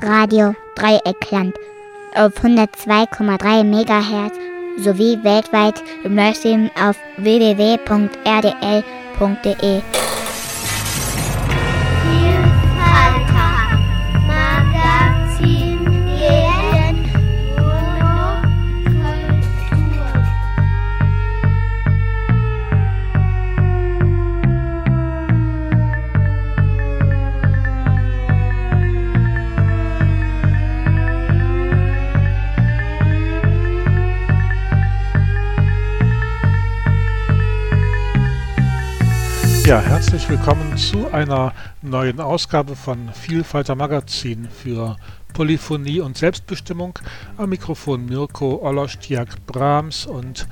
Radio Dreieckland auf 102,3 MHz sowie weltweit im Livestream auf www.rdl.de. herzlich willkommen zu einer neuen Ausgabe von Vielfalter Magazin für Polyphonie und Selbstbestimmung. Am Mikrofon Mirko Olostiak Brahms und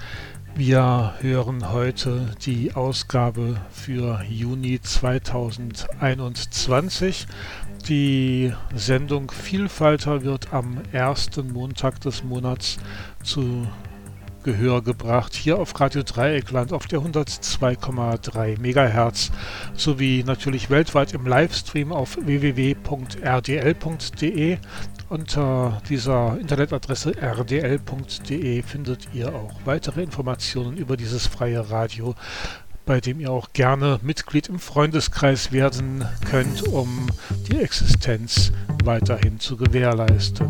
wir hören heute die Ausgabe für Juni 2021. Die Sendung Vielfalter wird am ersten Montag des Monats zu Gehör gebracht, hier auf Radio Dreieckland auf der 102,3 MHz sowie natürlich weltweit im Livestream auf www.rdl.de. Unter dieser Internetadresse rdl.de findet ihr auch weitere Informationen über dieses freie Radio bei dem ihr auch gerne Mitglied im Freundeskreis werden könnt, um die Existenz weiterhin zu gewährleisten.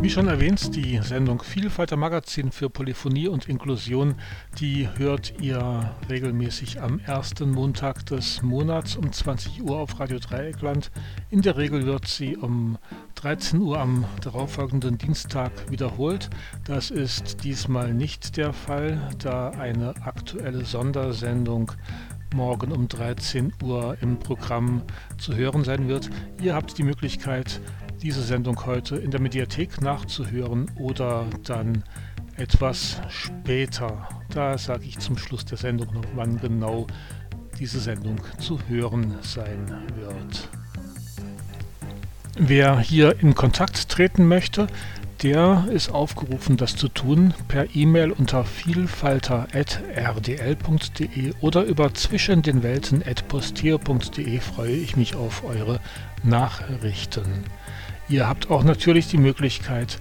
Wie schon erwähnt, die Sendung Vielfalter Magazin für Polyphonie und Inklusion, die hört ihr regelmäßig am ersten Montag des Monats um 20 Uhr auf Radio Dreieckland. In der Regel wird sie um 13 Uhr am darauffolgenden Dienstag wiederholt. Das ist diesmal nicht der Fall, da eine aktuelle Sondersendung morgen um 13 Uhr im Programm zu hören sein wird. Ihr habt die Möglichkeit, diese Sendung heute in der Mediathek nachzuhören oder dann etwas später. Da sage ich zum Schluss der Sendung noch, wann genau diese Sendung zu hören sein wird. Wer hier in Kontakt treten möchte, der ist aufgerufen, das zu tun per E-Mail unter vielfalter.rdl.de oder über zwischen den Welten.posteo.de freue ich mich auf eure Nachrichten. Ihr habt auch natürlich die Möglichkeit,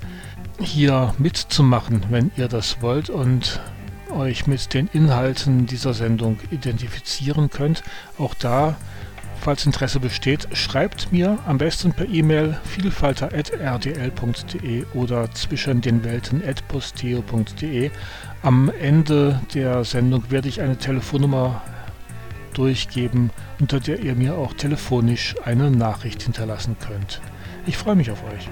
hier mitzumachen, wenn ihr das wollt und euch mit den Inhalten dieser Sendung identifizieren könnt. Auch da, falls Interesse besteht, schreibt mir am besten per E-Mail vielfalter.rdl.de oder zwischen den Welten.posteo.de. Am Ende der Sendung werde ich eine Telefonnummer durchgeben, unter der ihr mir auch telefonisch eine Nachricht hinterlassen könnt. Ich freue mich auf euch.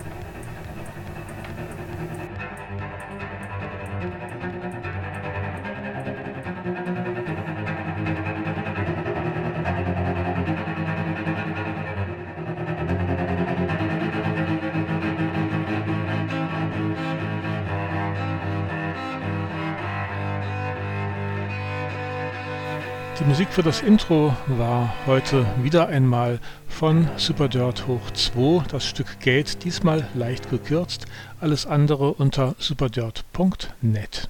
Musik für das Intro war heute wieder einmal von Superdirt hoch 2, das Stück Gate, diesmal leicht gekürzt, alles andere unter superdirt.net.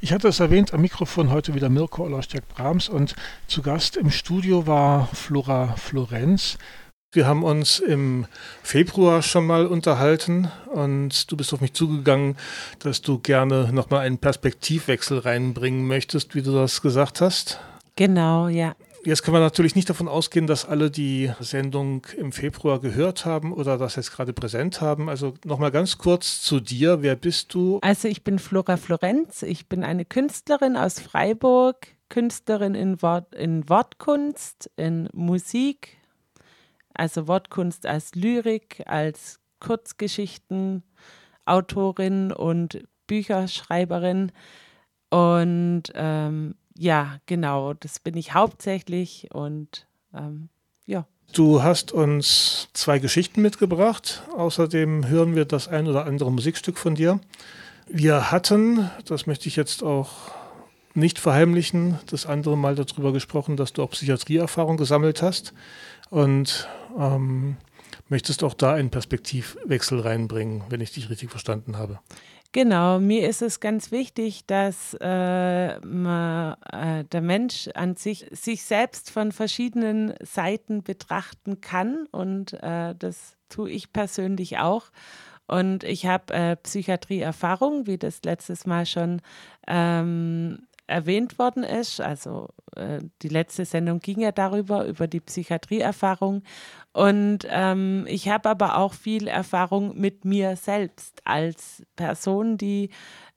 Ich hatte es erwähnt, am Mikrofon heute wieder Mirko Olostjak-Brahms und zu Gast im Studio war Flora Florenz. Wir haben uns im Februar schon mal unterhalten und du bist auf mich zugegangen, dass du gerne nochmal einen Perspektivwechsel reinbringen möchtest, wie du das gesagt hast. Genau, ja. Jetzt kann man natürlich nicht davon ausgehen, dass alle die Sendung im Februar gehört haben oder das jetzt gerade präsent haben. Also nochmal ganz kurz zu dir. Wer bist du? Also ich bin Flora Florenz. Ich bin eine Künstlerin aus Freiburg, Künstlerin in, Wort, in Wortkunst, in Musik, also Wortkunst als Lyrik, als Kurzgeschichten, Autorin und Bücherschreiberin. Und ähm, ja, genau, das bin ich hauptsächlich und ähm, ja. Du hast uns zwei Geschichten mitgebracht. Außerdem hören wir das ein oder andere Musikstück von dir. Wir hatten, das möchte ich jetzt auch nicht verheimlichen, das andere Mal darüber gesprochen, dass du auch Psychiatrieerfahrung gesammelt hast und ähm, möchtest auch da einen Perspektivwechsel reinbringen, wenn ich dich richtig verstanden habe. Genau, mir ist es ganz wichtig, dass äh, man, äh, der Mensch an sich sich selbst von verschiedenen Seiten betrachten kann und äh, das tue ich persönlich auch. Und ich habe äh, Psychiatrieerfahrung, wie das letztes Mal schon ähm, erwähnt worden ist. Also äh, die letzte Sendung ging ja darüber, über die Psychiatrieerfahrung. Und ähm, ich habe aber auch viel Erfahrung mit mir selbst als Person, die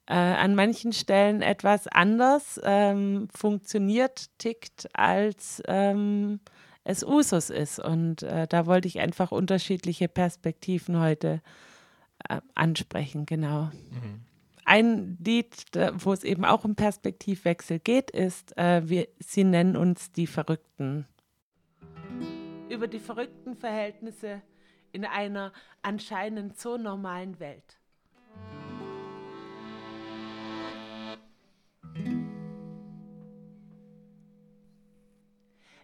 äh, an manchen Stellen etwas anders ähm, funktioniert, tickt, als ähm, es Usus ist. Und äh, da wollte ich einfach unterschiedliche Perspektiven heute äh, ansprechen, genau. Mhm. Ein Lied, wo es eben auch um Perspektivwechsel geht, ist, äh, wir, sie nennen uns die Verrückten. Über die verrückten Verhältnisse in einer anscheinend so normalen Welt.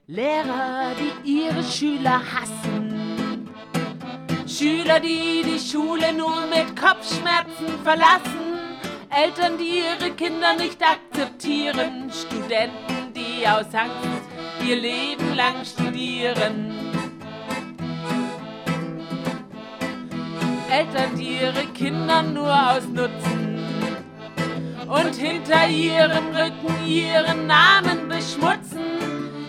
Lehrer, die ihre Schüler hassen. Schüler, die die Schule nur mit Kopfschmerzen verlassen. Eltern, die ihre Kinder nicht akzeptieren, Studenten, die aus Angst ihr Leben lang studieren. Eltern, die ihre Kinder nur ausnutzen und hinter ihrem Rücken ihren Namen beschmutzen.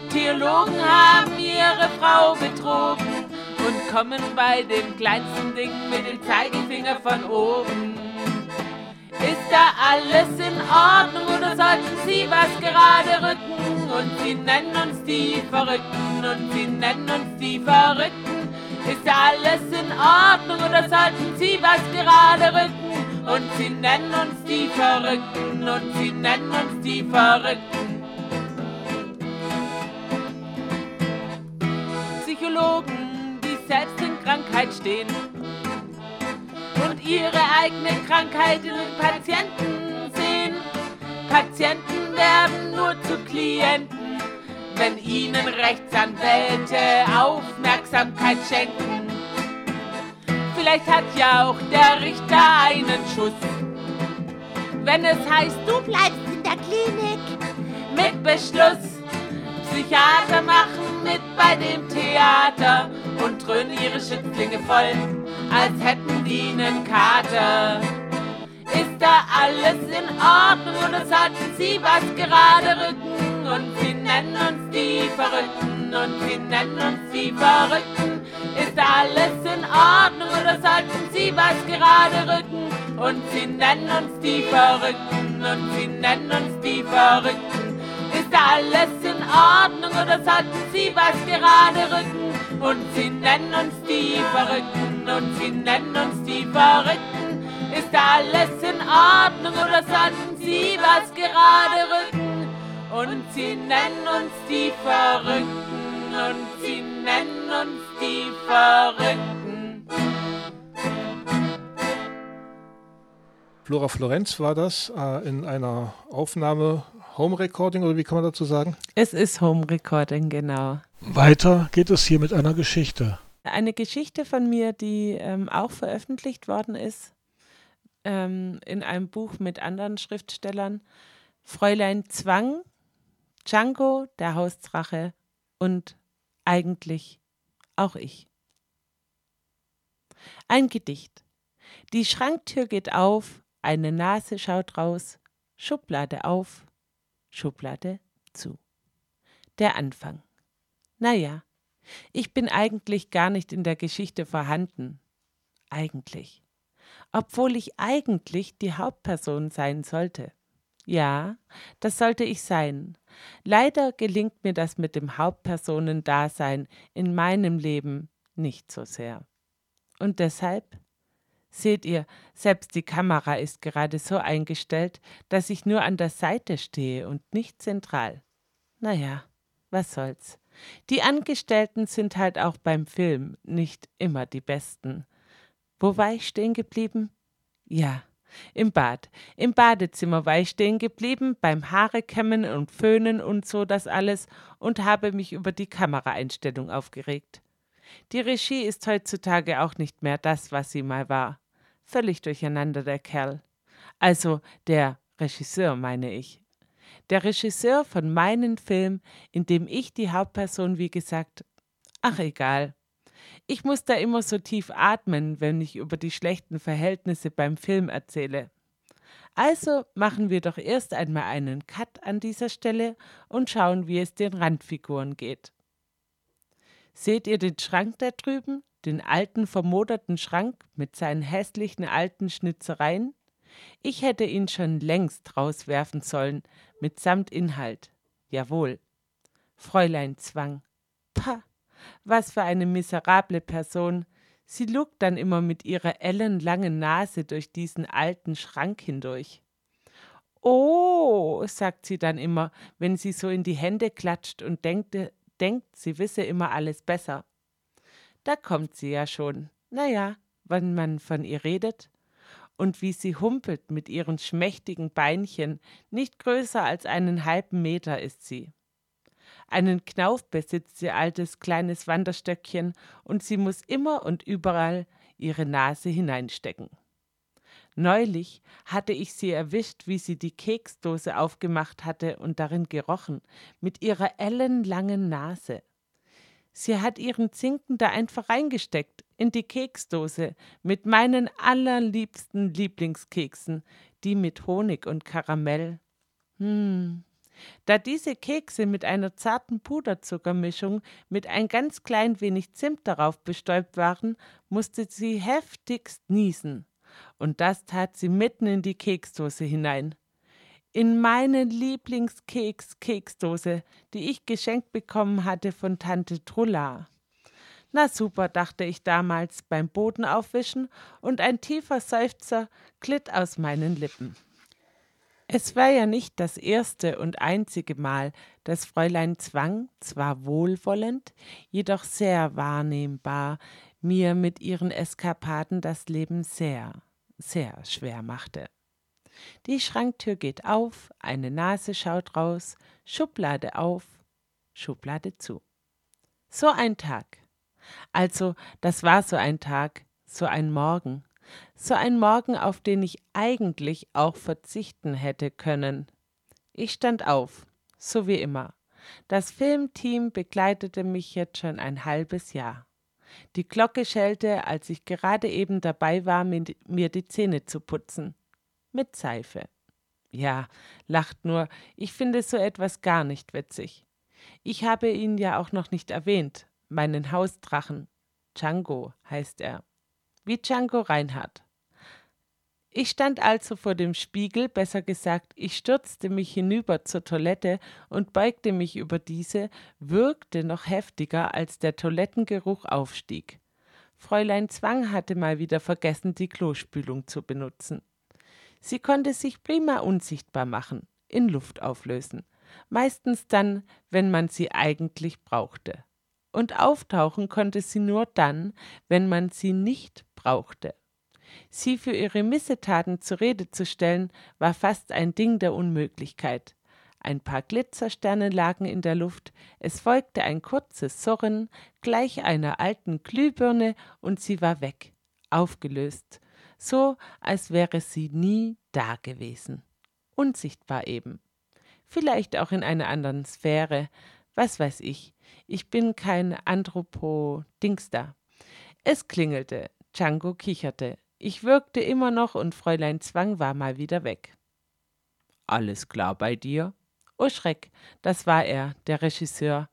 Theologen haben ihre Frau betrogen und kommen bei dem kleinsten Ding mit dem Zeigefinger von oben. Ist da alles in Ordnung oder sollten Sie was gerade rücken? Und Sie nennen uns die Verrückten und Sie nennen uns die Verrückten. Ist da alles in Ordnung oder sollten Sie was gerade rücken? Und Sie nennen uns die Verrückten und Sie nennen uns die Verrückten. Psychologen, die selbst in Krankheit stehen ihre eigene Krankheit in den Patienten sehen. Patienten werden nur zu Klienten, wenn ihnen Rechtsanwälte Aufmerksamkeit schenken. Vielleicht hat ja auch der Richter einen Schuss. Wenn es heißt, du bleibst in der Klinik mit Beschluss. Psychiater machen mit bei dem Theater und dröhnen ihre Schützlinge voll, als hätten die einen Kater. Ist da alles in Ordnung oder sollten sie was gerade rücken? Und sie nennen uns die Verrückten und sie nennen uns die Verrückten. Ist da alles in Ordnung oder sollten sie was gerade rücken? Und sie nennen uns die Verrückten und sie nennen uns die Verrückten. Ist da alles in Ordnung oder sollten sie was gerade rücken? und sie nennen uns die Verrückten und sie nennen uns die Verrückten. Ist alles in Ordnung oder sollten sie was gerade rücken? Und sie nennen uns die Verrückten und sie nennen uns die Verrückten. Flora Florenz war das äh, in einer Aufnahme Home Recording oder wie kann man dazu sagen? Es ist Home Recording, genau. Weiter geht es hier mit einer Geschichte. Eine Geschichte von mir, die ähm, auch veröffentlicht worden ist ähm, in einem Buch mit anderen Schriftstellern. Fräulein Zwang, Django, der Hausdrache und eigentlich auch ich. Ein Gedicht. Die Schranktür geht auf, eine Nase schaut raus, Schublade auf, Schublade zu. Der Anfang. Naja, ich bin eigentlich gar nicht in der Geschichte vorhanden. Eigentlich. Obwohl ich eigentlich die Hauptperson sein sollte. Ja, das sollte ich sein. Leider gelingt mir das mit dem Hauptpersonendasein in meinem Leben nicht so sehr. Und deshalb? Seht ihr, selbst die Kamera ist gerade so eingestellt, dass ich nur an der Seite stehe und nicht zentral. Naja, was soll's. Die Angestellten sind halt auch beim Film nicht immer die besten. Wo war ich stehen geblieben? Ja, im Bad. Im Badezimmer war ich stehen geblieben, beim Haarekämmen und Föhnen und so das alles und habe mich über die Kameraeinstellung aufgeregt. Die Regie ist heutzutage auch nicht mehr das, was sie mal war. Völlig durcheinander der Kerl. Also der Regisseur meine ich. Der Regisseur von meinem Film, in dem ich die Hauptperson, wie gesagt, ach egal. Ich muss da immer so tief atmen, wenn ich über die schlechten Verhältnisse beim Film erzähle. Also machen wir doch erst einmal einen Cut an dieser Stelle und schauen, wie es den Randfiguren geht. Seht ihr den Schrank da drüben? Den alten, vermoderten Schrank mit seinen hässlichen alten Schnitzereien? Ich hätte ihn schon längst rauswerfen sollen, mitsamt Inhalt. Jawohl. Fräulein Zwang. Pah, was für eine miserable Person. Sie lugt dann immer mit ihrer ellenlangen Nase durch diesen alten Schrank hindurch. Oh, sagt sie dann immer, wenn sie so in die Hände klatscht und denkt, denkt, sie wisse immer alles besser. Da kommt sie ja schon. Naja, wenn man von ihr redet. Und wie sie humpelt mit ihren schmächtigen Beinchen, nicht größer als einen halben Meter ist sie. Einen Knauf besitzt ihr altes kleines Wanderstöckchen und sie muss immer und überall ihre Nase hineinstecken. Neulich hatte ich sie erwischt, wie sie die Keksdose aufgemacht hatte und darin gerochen, mit ihrer ellenlangen Nase. Sie hat ihren Zinken da einfach reingesteckt, in die Keksdose, mit meinen allerliebsten Lieblingskeksen, die mit Honig und Karamell. Hm, da diese Kekse mit einer zarten Puderzuckermischung mit ein ganz klein wenig Zimt darauf bestäubt waren, musste sie heftigst niesen. Und das tat sie mitten in die Keksdose hinein. In meine Lieblingskeks-Keksdose, die ich geschenkt bekommen hatte von Tante Trulla. Na super, dachte ich damals beim Boden aufwischen, und ein tiefer Seufzer glitt aus meinen Lippen. Es war ja nicht das erste und einzige Mal, dass Fräulein Zwang, zwar wohlwollend, jedoch sehr wahrnehmbar, mir mit ihren Eskapaden das Leben sehr, sehr schwer machte. Die Schranktür geht auf, eine Nase schaut raus, Schublade auf, Schublade zu. So ein Tag. Also, das war so ein Tag, so ein Morgen, so ein Morgen, auf den ich eigentlich auch verzichten hätte können. Ich stand auf, so wie immer. Das Filmteam begleitete mich jetzt schon ein halbes Jahr. Die Glocke schellte, als ich gerade eben dabei war, mir die Zähne zu putzen. Mit Seife. Ja, lacht nur, ich finde so etwas gar nicht witzig. Ich habe ihn ja auch noch nicht erwähnt, meinen Hausdrachen. Django heißt er wie Django Reinhardt. Ich stand also vor dem Spiegel, besser gesagt, ich stürzte mich hinüber zur Toilette und beugte mich über diese, würgte noch heftiger, als der Toilettengeruch aufstieg. Fräulein Zwang hatte mal wieder vergessen, die Klospülung zu benutzen. Sie konnte sich prima unsichtbar machen, in Luft auflösen, meistens dann, wenn man sie eigentlich brauchte. Und auftauchen konnte sie nur dann, wenn man sie nicht brauchte. Sie für ihre Missetaten zur Rede zu stellen, war fast ein Ding der Unmöglichkeit. Ein paar Glitzersterne lagen in der Luft, es folgte ein kurzes Surren, gleich einer alten Glühbirne, und sie war weg, aufgelöst, so als wäre sie nie da gewesen. Unsichtbar eben. Vielleicht auch in einer anderen Sphäre, was weiß ich. Ich bin kein Anthropo-Dingster. Es klingelte, Django kicherte. Ich wirkte immer noch und Fräulein Zwang war mal wieder weg. Alles klar bei dir? Oh Schreck, das war er, der Regisseur.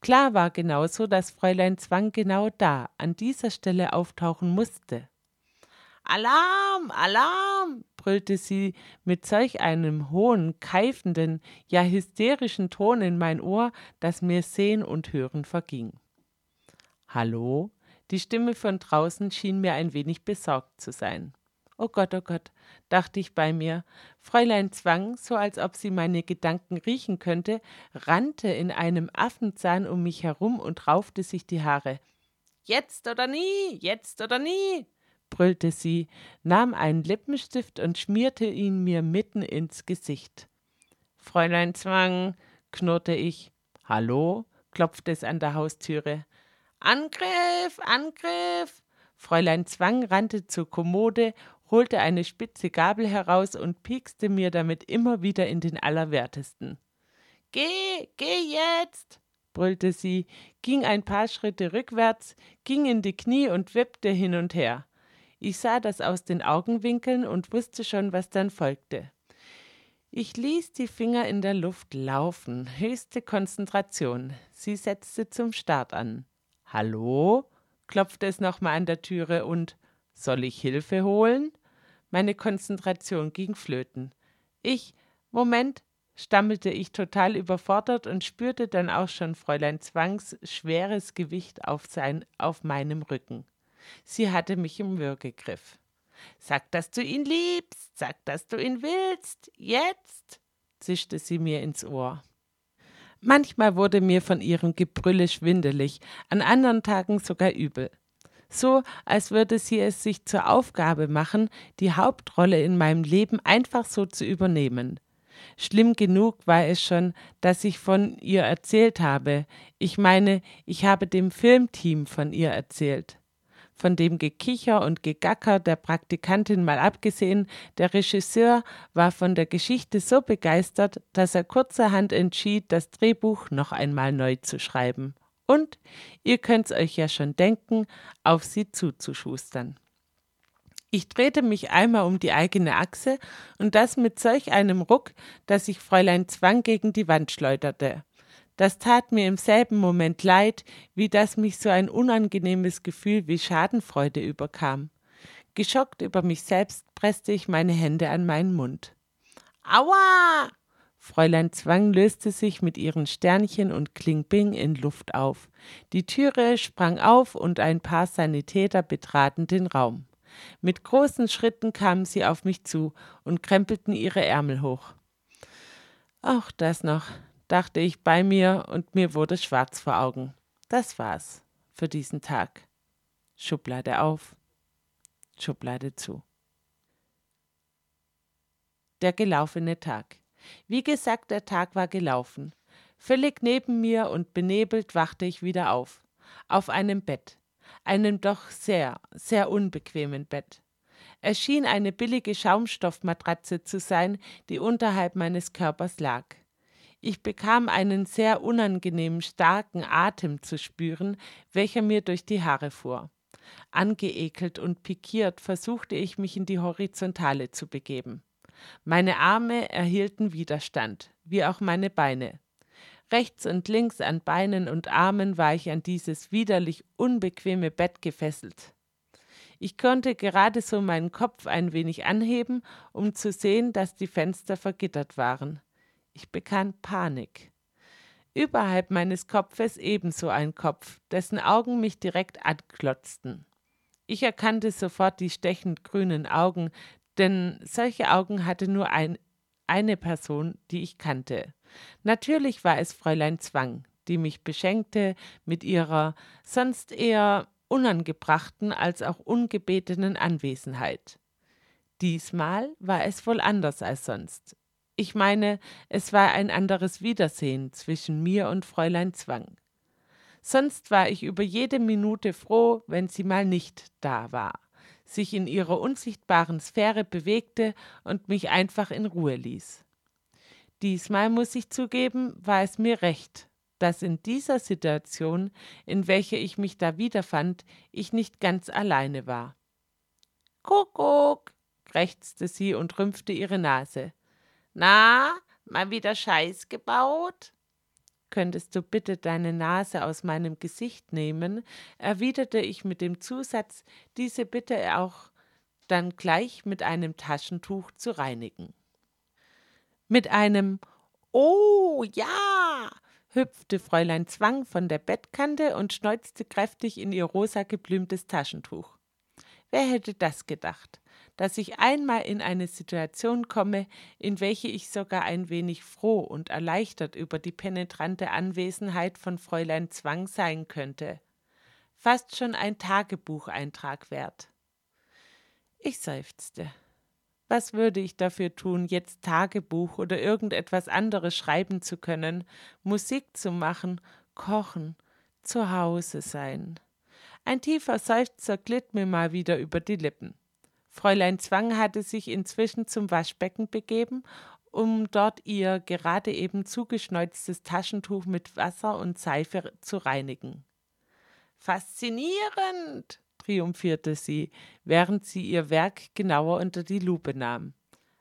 Klar war genauso, dass Fräulein Zwang genau da, an dieser Stelle auftauchen musste. Alarm, Alarm, brüllte sie mit solch einem hohen, keifenden, ja hysterischen Ton in mein Ohr, dass mir Sehen und Hören verging. Hallo? Die Stimme von draußen schien mir ein wenig besorgt zu sein. Oh Gott, oh Gott, dachte ich bei mir. Fräulein Zwang, so als ob sie meine Gedanken riechen könnte, rannte in einem Affenzahn um mich herum und raufte sich die Haare. Jetzt oder nie, jetzt oder nie, brüllte sie, nahm einen Lippenstift und schmierte ihn mir mitten ins Gesicht. Fräulein Zwang, knurrte ich. Hallo? klopfte es an der Haustüre. Angriff, Angriff! Fräulein Zwang rannte zur Kommode, holte eine spitze Gabel heraus und piekste mir damit immer wieder in den Allerwertesten. Geh, geh jetzt! brüllte sie, ging ein paar Schritte rückwärts, ging in die Knie und wippte hin und her. Ich sah das aus den Augenwinkeln und wusste schon, was dann folgte. Ich ließ die Finger in der Luft laufen, höchste Konzentration. Sie setzte zum Start an. Hallo? klopfte es nochmal an der Türe und soll ich Hilfe holen? Meine Konzentration ging flöten. Ich, Moment, stammelte ich total überfordert und spürte dann auch schon Fräulein Zwangs schweres Gewicht auf, sein, auf meinem Rücken. Sie hatte mich im Würgegriff. Sag, dass du ihn liebst, sag, dass du ihn willst, jetzt, zischte sie mir ins Ohr. Manchmal wurde mir von ihrem Gebrülle schwindelig, an anderen Tagen sogar übel. So, als würde sie es sich zur Aufgabe machen, die Hauptrolle in meinem Leben einfach so zu übernehmen. Schlimm genug war es schon, dass ich von ihr erzählt habe. Ich meine, ich habe dem Filmteam von ihr erzählt. Von dem Gekicher und Gegacker der Praktikantin mal abgesehen, der Regisseur war von der Geschichte so begeistert, dass er kurzerhand entschied, das Drehbuch noch einmal neu zu schreiben. Und, ihr könnt's euch ja schon denken, auf sie zuzuschustern. Ich drehte mich einmal um die eigene Achse und das mit solch einem Ruck, dass ich Fräulein Zwang gegen die Wand schleuderte. Das tat mir im selben Moment leid, wie dass mich so ein unangenehmes Gefühl wie Schadenfreude überkam. Geschockt über mich selbst presste ich meine Hände an meinen Mund. Aua! Fräulein Zwang löste sich mit ihren Sternchen und Klingbing in Luft auf. Die Türe sprang auf und ein paar Sanitäter betraten den Raum. Mit großen Schritten kamen sie auf mich zu und krempelten ihre Ärmel hoch. Auch das noch, dachte ich bei mir und mir wurde schwarz vor Augen. Das war's für diesen Tag. Schublade auf, Schublade zu. Der gelaufene Tag. Wie gesagt, der Tag war gelaufen. Völlig neben mir und benebelt wachte ich wieder auf. Auf einem Bett einem doch sehr, sehr unbequemen Bett. Es schien eine billige Schaumstoffmatratze zu sein, die unterhalb meines Körpers lag. Ich bekam einen sehr unangenehmen starken Atem zu spüren, welcher mir durch die Haare fuhr. Angeekelt und pikiert versuchte ich mich in die Horizontale zu begeben. Meine Arme erhielten Widerstand, wie auch meine Beine. Rechts und links an Beinen und Armen war ich an dieses widerlich unbequeme Bett gefesselt. Ich konnte gerade so meinen Kopf ein wenig anheben, um zu sehen, dass die Fenster vergittert waren. Ich bekam Panik. Überhalb meines Kopfes ebenso ein Kopf, dessen Augen mich direkt anklotzten. Ich erkannte sofort die stechend grünen Augen, denn solche Augen hatte nur ein, eine Person, die ich kannte. Natürlich war es Fräulein Zwang, die mich beschenkte mit ihrer sonst eher unangebrachten als auch ungebetenen Anwesenheit. Diesmal war es wohl anders als sonst. Ich meine, es war ein anderes Wiedersehen zwischen mir und Fräulein Zwang. Sonst war ich über jede Minute froh, wenn sie mal nicht da war, sich in ihrer unsichtbaren Sphäre bewegte und mich einfach in Ruhe ließ. Diesmal muss ich zugeben, war es mir recht, dass in dieser Situation, in welcher ich mich da wiederfand, ich nicht ganz alleine war. Kuckuck, krächzte sie und rümpfte ihre Nase. Na, mal wieder Scheiß gebaut? Könntest du bitte deine Nase aus meinem Gesicht nehmen? erwiderte ich mit dem Zusatz, diese bitte auch dann gleich mit einem Taschentuch zu reinigen. Mit einem Oh ja, hüpfte Fräulein Zwang von der Bettkante und schneuzte kräftig in ihr rosa geblümtes Taschentuch. Wer hätte das gedacht, dass ich einmal in eine Situation komme, in welche ich sogar ein wenig froh und erleichtert über die penetrante Anwesenheit von Fräulein Zwang sein könnte. Fast schon ein Tagebucheintrag wert. Ich seufzte. Was würde ich dafür tun, jetzt Tagebuch oder irgendetwas anderes schreiben zu können, Musik zu machen, kochen, zu Hause sein? Ein tiefer Seufzer glitt mir mal wieder über die Lippen. Fräulein Zwang hatte sich inzwischen zum Waschbecken begeben, um dort ihr gerade eben zugeschneuztes Taschentuch mit Wasser und Seife zu reinigen. Faszinierend, triumphierte sie, während sie ihr Werk genauer unter die Lupe nahm.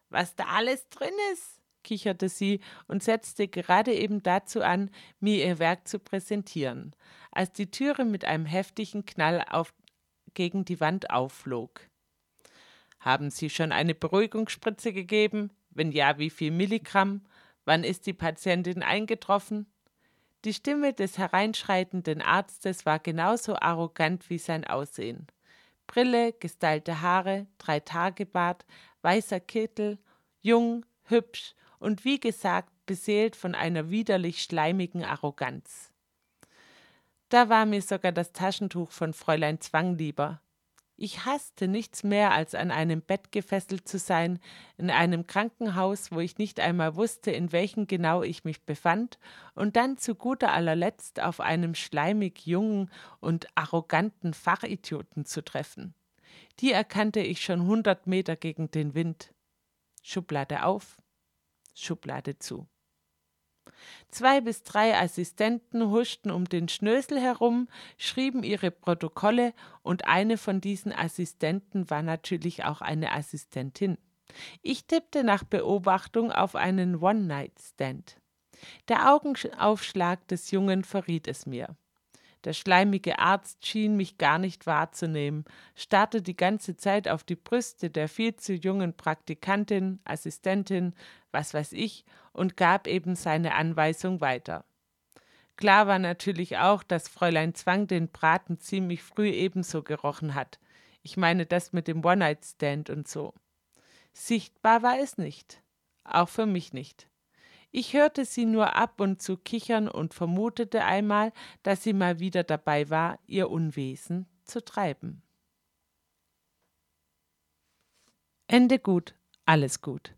Was da alles drin ist, kicherte sie und setzte gerade eben dazu an, mir ihr Werk zu präsentieren, als die Türe mit einem heftigen Knall auf, gegen die Wand aufflog. Haben Sie schon eine Beruhigungsspritze gegeben? Wenn ja, wie viel Milligramm? Wann ist die Patientin eingetroffen? Die Stimme des hereinschreitenden Arztes war genauso arrogant wie sein Aussehen. Brille, gestylte Haare, Dreitagebart, weißer Kittel, jung, hübsch und wie gesagt beseelt von einer widerlich schleimigen Arroganz. Da war mir sogar das Taschentuch von Fräulein Zwang lieber. Ich hasste nichts mehr, als an einem Bett gefesselt zu sein, in einem Krankenhaus, wo ich nicht einmal wusste, in welchem genau ich mich befand, und dann zu guter allerletzt auf einem schleimig jungen und arroganten Fachidioten zu treffen. Die erkannte ich schon hundert Meter gegen den Wind. Schublade auf, Schublade zu. Zwei bis drei Assistenten huschten um den Schnösel herum, schrieben ihre Protokolle und eine von diesen Assistenten war natürlich auch eine Assistentin. Ich tippte nach Beobachtung auf einen One-Night-Stand. Der Augenaufschlag des Jungen verriet es mir. Der schleimige Arzt schien mich gar nicht wahrzunehmen, starrte die ganze Zeit auf die Brüste der viel zu jungen Praktikantin, Assistentin, was weiß ich, und gab eben seine Anweisung weiter. Klar war natürlich auch, dass Fräulein Zwang den Braten ziemlich früh ebenso gerochen hat. Ich meine das mit dem One-Night-Stand und so. Sichtbar war es nicht. Auch für mich nicht. Ich hörte sie nur ab und zu kichern und vermutete einmal, dass sie mal wieder dabei war, ihr Unwesen zu treiben. Ende gut, alles gut.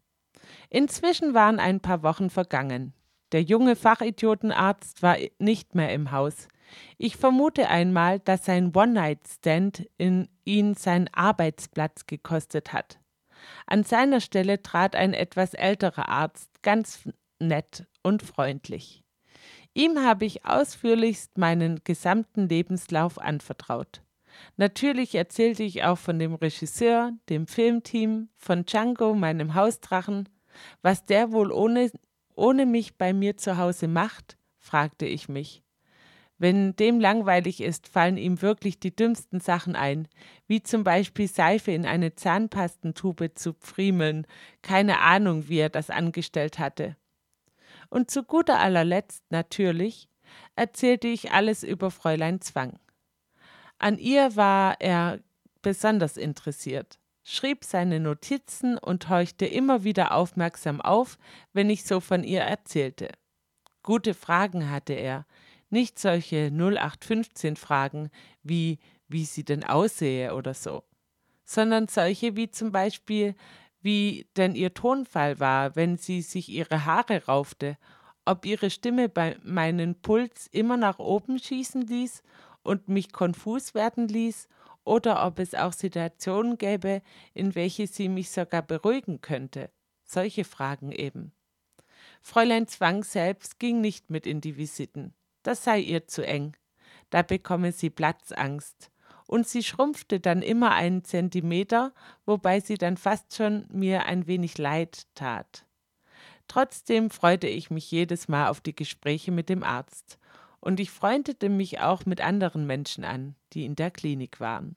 Inzwischen waren ein paar Wochen vergangen. Der junge Fachidiotenarzt war nicht mehr im Haus. Ich vermute einmal, dass sein One-Night-Stand in ihn seinen Arbeitsplatz gekostet hat. An seiner Stelle trat ein etwas älterer Arzt, ganz nett und freundlich. Ihm habe ich ausführlichst meinen gesamten Lebenslauf anvertraut. Natürlich erzählte ich auch von dem Regisseur, dem Filmteam, von Django, meinem Hausdrachen. Was der wohl ohne, ohne mich bei mir zu Hause macht, fragte ich mich. Wenn dem langweilig ist, fallen ihm wirklich die dümmsten Sachen ein, wie zum Beispiel Seife in eine Zahnpastentube zu pfriemeln. Keine Ahnung, wie er das angestellt hatte. Und zu guter allerletzt natürlich erzählte ich alles über Fräulein Zwang. An ihr war er besonders interessiert, schrieb seine Notizen und horchte immer wieder aufmerksam auf, wenn ich so von ihr erzählte. Gute Fragen hatte er, nicht solche 0815 Fragen wie wie sie denn aussehe oder so, sondern solche wie zum Beispiel wie denn ihr Tonfall war, wenn sie sich ihre Haare raufte, ob ihre Stimme bei meinen Puls immer nach oben schießen ließ und mich konfus werden ließ, oder ob es auch Situationen gäbe, in welche sie mich sogar beruhigen könnte. Solche Fragen eben. Fräulein Zwang selbst ging nicht mit in die Visiten. Das sei ihr zu eng. Da bekomme sie Platzangst und sie schrumpfte dann immer einen Zentimeter, wobei sie dann fast schon mir ein wenig leid tat. Trotzdem freute ich mich jedes Mal auf die Gespräche mit dem Arzt, und ich freundete mich auch mit anderen Menschen an, die in der Klinik waren.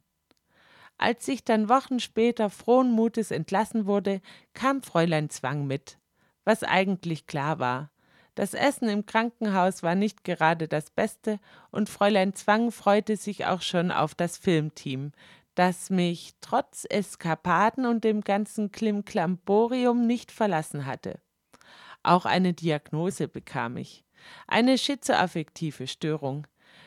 Als ich dann Wochen später frohen Mutes entlassen wurde, kam Fräulein Zwang mit, was eigentlich klar war, das Essen im Krankenhaus war nicht gerade das Beste und Fräulein Zwang freute sich auch schon auf das Filmteam, das mich trotz Eskapaden und dem ganzen Klimklamborium nicht verlassen hatte. Auch eine Diagnose bekam ich. Eine schizoaffektive Störung,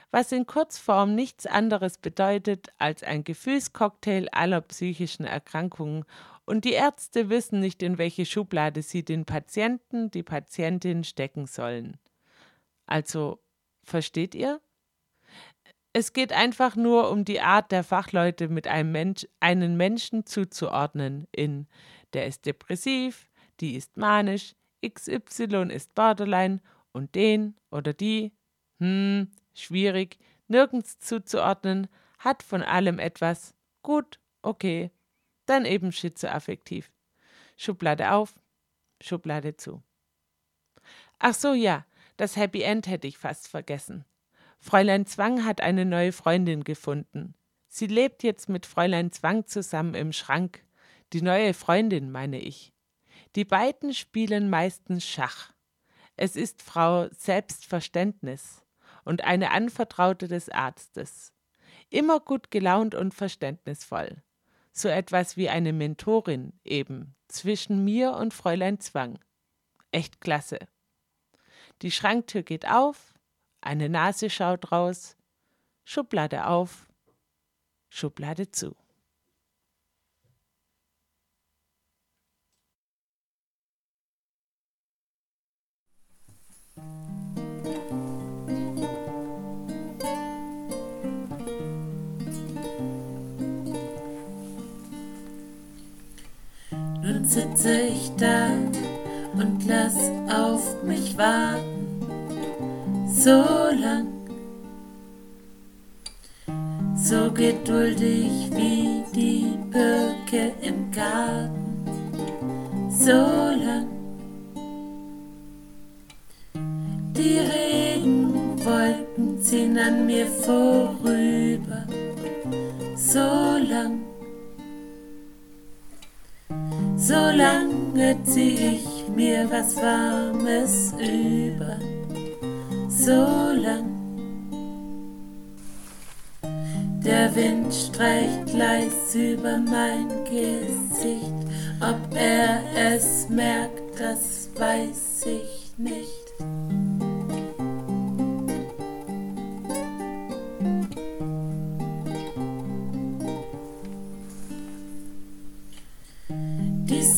was in Kurzform nichts anderes bedeutet als ein Gefühlscocktail aller psychischen Erkrankungen und die Ärzte wissen nicht, in welche Schublade sie den Patienten, die Patientin stecken sollen. Also, versteht ihr? Es geht einfach nur um die Art der Fachleute, mit einem Mensch, einen Menschen zuzuordnen in der ist depressiv, die ist manisch, XY ist Borderline und den oder die, hm, schwierig, nirgends zuzuordnen, hat von allem etwas, gut, okay, dann eben schizoaffektiv. Schublade auf, Schublade zu. Ach so, ja, das Happy End hätte ich fast vergessen. Fräulein Zwang hat eine neue Freundin gefunden. Sie lebt jetzt mit Fräulein Zwang zusammen im Schrank. Die neue Freundin, meine ich. Die beiden spielen meistens Schach. Es ist Frau Selbstverständnis und eine Anvertraute des Arztes. Immer gut gelaunt und verständnisvoll. So etwas wie eine Mentorin eben zwischen mir und Fräulein Zwang. Echt klasse. Die Schranktür geht auf, eine Nase schaut raus, Schublade auf, Schublade zu. Nun sitze ich da und lass auf mich warten, so lang, so geduldig wie die Birke im Garten, so lang. Die Regenwolken ziehen an mir vorüber, so lang Solange zieh ich mir was Warmes über, solang der Wind streicht leis über mein Gesicht, ob er es merkt, das weiß ich nicht.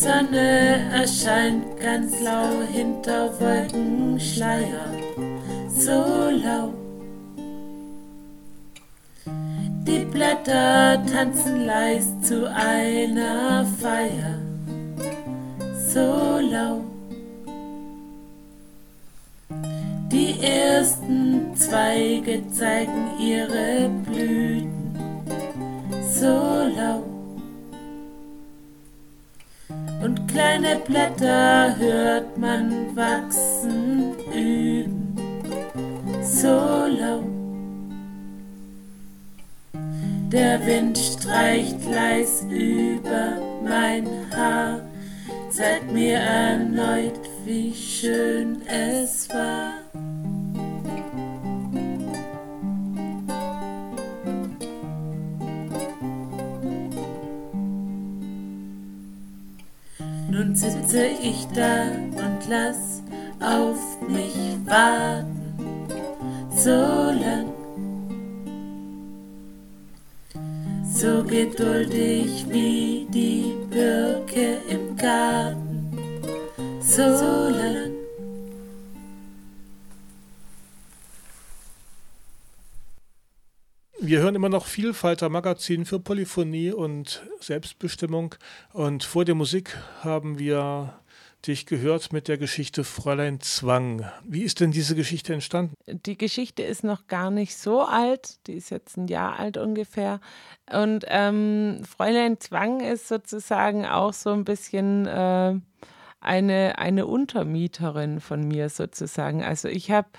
Sonne erscheint ganz lau hinter Wolkenschleier, so lau. Die Blätter tanzen leis zu einer Feier, so lau. Die ersten Zweige zeigen ihre Blüten, so lau und kleine Blätter hört man wachsen üben, so lau. Der Wind streicht leis über mein Haar, zeigt mir erneut, wie schön es war. Nun sitze ich da und lass auf mich warten, so lang, so geduldig wie die Birke im Garten, so lang. Immer noch Vielfalter Magazin für Polyphonie und Selbstbestimmung. Und vor der Musik haben wir dich gehört mit der Geschichte Fräulein Zwang. Wie ist denn diese Geschichte entstanden? Die Geschichte ist noch gar nicht so alt, die ist jetzt ein Jahr alt ungefähr. Und ähm, Fräulein Zwang ist sozusagen auch so ein bisschen äh, eine, eine Untermieterin von mir sozusagen. Also ich habe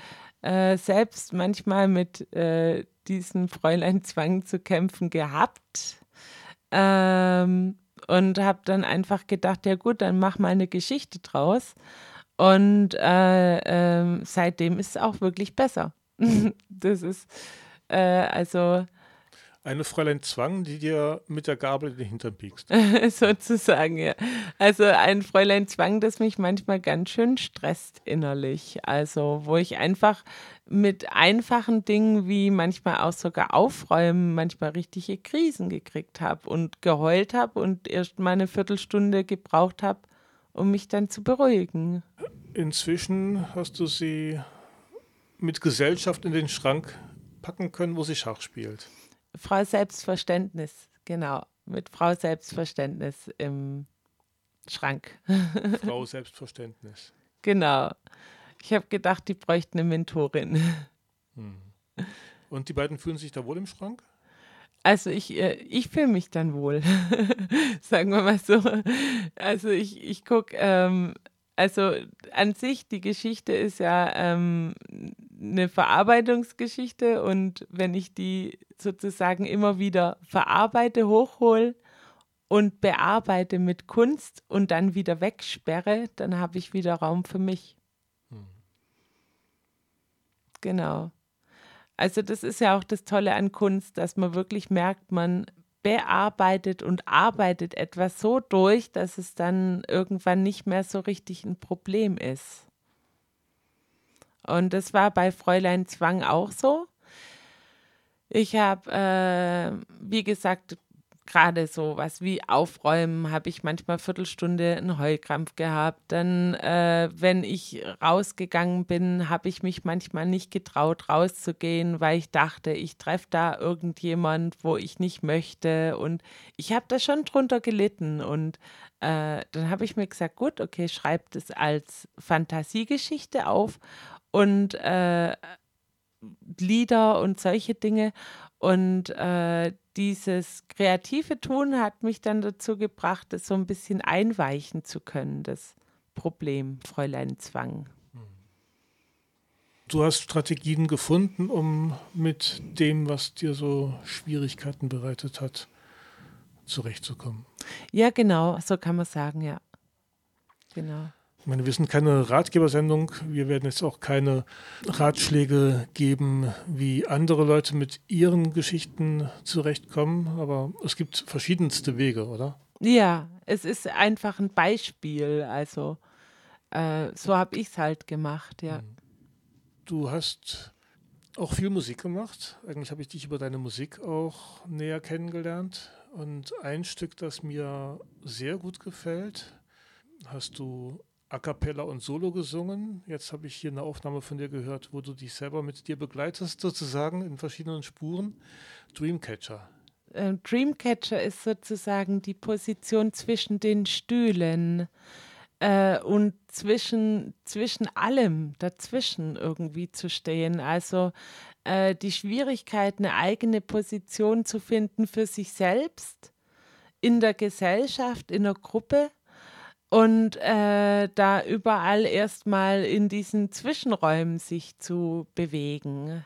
äh, selbst manchmal mit äh, diesen Fräuleinzwang zu kämpfen gehabt. Ähm, und habe dann einfach gedacht, ja gut, dann mach mal eine Geschichte draus. Und äh, äh, seitdem ist es auch wirklich besser. das ist äh, also eine Fräulein Zwang, die dir mit der Gabel in den Hintern biegst. Sozusagen, ja. Also ein Fräulein Zwang, das mich manchmal ganz schön stresst innerlich. Also wo ich einfach mit einfachen Dingen wie manchmal auch sogar aufräumen, manchmal richtige Krisen gekriegt habe und geheult habe und erst mal eine Viertelstunde gebraucht habe, um mich dann zu beruhigen. Inzwischen hast du sie mit Gesellschaft in den Schrank packen können, wo sie Schach spielt. Frau Selbstverständnis, genau. Mit Frau Selbstverständnis im Schrank. Frau Selbstverständnis. genau. Ich habe gedacht, die bräuchten eine Mentorin. Hm. Und die beiden fühlen sich da wohl im Schrank? Also ich, äh, ich fühle mich dann wohl, sagen wir mal so. Also ich, ich gucke, ähm, also an sich, die Geschichte ist ja ähm, eine Verarbeitungsgeschichte und wenn ich die sozusagen immer wieder verarbeite, hochhole und bearbeite mit Kunst und dann wieder wegsperre, dann habe ich wieder Raum für mich. Hm. Genau. Also das ist ja auch das Tolle an Kunst, dass man wirklich merkt, man bearbeitet und arbeitet etwas so durch, dass es dann irgendwann nicht mehr so richtig ein Problem ist. Und das war bei Fräulein Zwang auch so. Ich habe, äh, wie gesagt, gerade so was wie Aufräumen habe ich manchmal Viertelstunde einen Heulkrampf gehabt. Dann, äh, wenn ich rausgegangen bin, habe ich mich manchmal nicht getraut, rauszugehen, weil ich dachte, ich treffe da irgendjemand, wo ich nicht möchte. Und ich habe da schon drunter gelitten. Und äh, dann habe ich mir gesagt, gut, okay, schreibt es als Fantasiegeschichte auf und äh, Lieder und solche Dinge. Und äh, dieses kreative Tun hat mich dann dazu gebracht, es so ein bisschen einweichen zu können, das Problem Fräulein Zwang. Du hast Strategien gefunden, um mit dem, was dir so Schwierigkeiten bereitet hat, zurechtzukommen. Ja, genau, so kann man sagen, ja. Genau. Ich meine, wir sind keine Ratgebersendung. Wir werden jetzt auch keine Ratschläge geben, wie andere Leute mit ihren Geschichten zurechtkommen. Aber es gibt verschiedenste Wege, oder? Ja, es ist einfach ein Beispiel. Also äh, so habe ich es halt gemacht, ja. Mhm. Du hast auch viel Musik gemacht. Eigentlich habe ich dich über deine Musik auch näher kennengelernt. Und ein Stück, das mir sehr gut gefällt, hast du a cappella und solo gesungen. Jetzt habe ich hier eine Aufnahme von dir gehört, wo du dich selber mit dir begleitest, sozusagen in verschiedenen Spuren. Dreamcatcher. Äh, Dreamcatcher ist sozusagen die Position zwischen den Stühlen äh, und zwischen, zwischen allem dazwischen irgendwie zu stehen. Also äh, die Schwierigkeit, eine eigene Position zu finden für sich selbst, in der Gesellschaft, in der Gruppe und äh, da überall erstmal in diesen Zwischenräumen sich zu bewegen.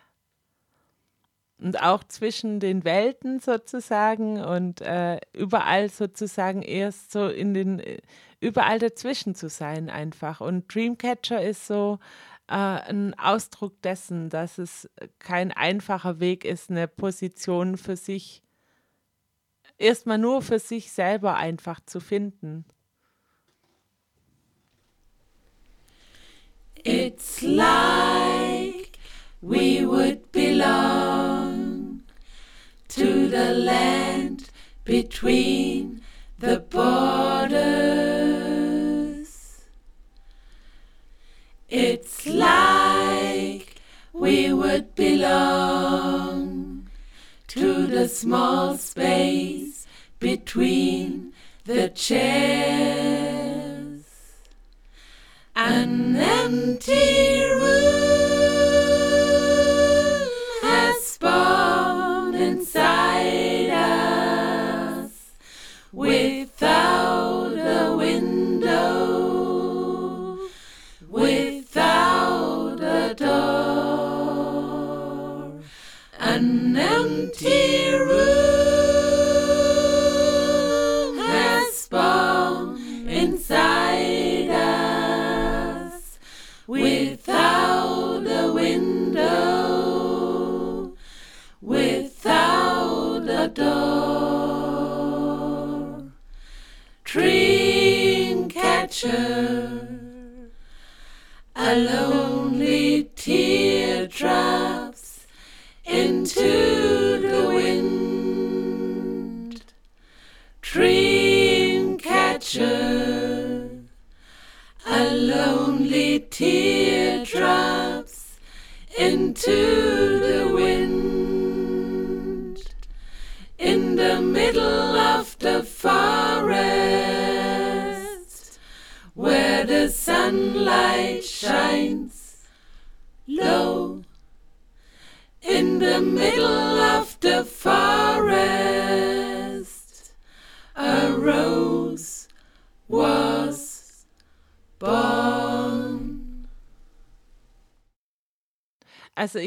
Und auch zwischen den Welten sozusagen und äh, überall sozusagen erst so in den, überall dazwischen zu sein einfach. Und Dreamcatcher ist so äh, ein Ausdruck dessen, dass es kein einfacher Weg ist, eine Position für sich, erstmal nur für sich selber einfach zu finden. It's like we would belong to the land between the borders. It's like we would belong to the small space between the chairs.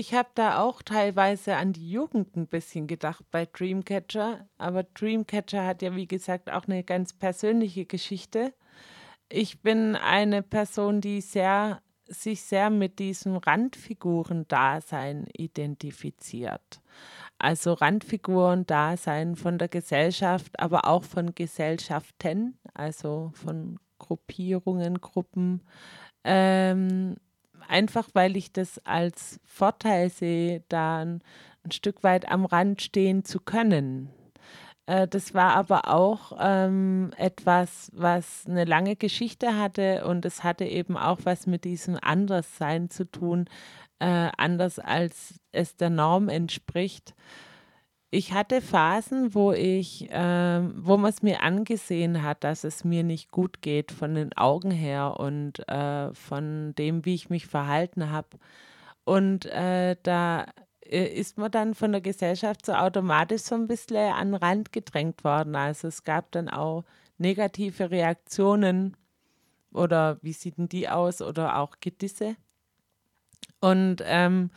Ich habe da auch teilweise an die Jugend ein bisschen gedacht bei Dreamcatcher, aber Dreamcatcher hat ja wie gesagt auch eine ganz persönliche Geschichte. Ich bin eine Person, die sehr sich sehr mit diesem Randfiguren-Dasein identifiziert. Also Randfiguren-Dasein von der Gesellschaft, aber auch von Gesellschaften, also von Gruppierungen, Gruppen. Ähm, einfach weil ich das als Vorteil sehe, da ein, ein Stück weit am Rand stehen zu können. Äh, das war aber auch ähm, etwas, was eine lange Geschichte hatte und es hatte eben auch was mit diesem Anderssein zu tun, äh, anders als es der Norm entspricht. Ich hatte Phasen, wo ich, äh, wo man es mir angesehen hat, dass es mir nicht gut geht von den Augen her und äh, von dem, wie ich mich verhalten habe. Und äh, da äh, ist man dann von der Gesellschaft so automatisch so ein bisschen an den Rand gedrängt worden. Also es gab dann auch negative Reaktionen oder wie sieht denn die aus oder auch Gedisse. Und ähm,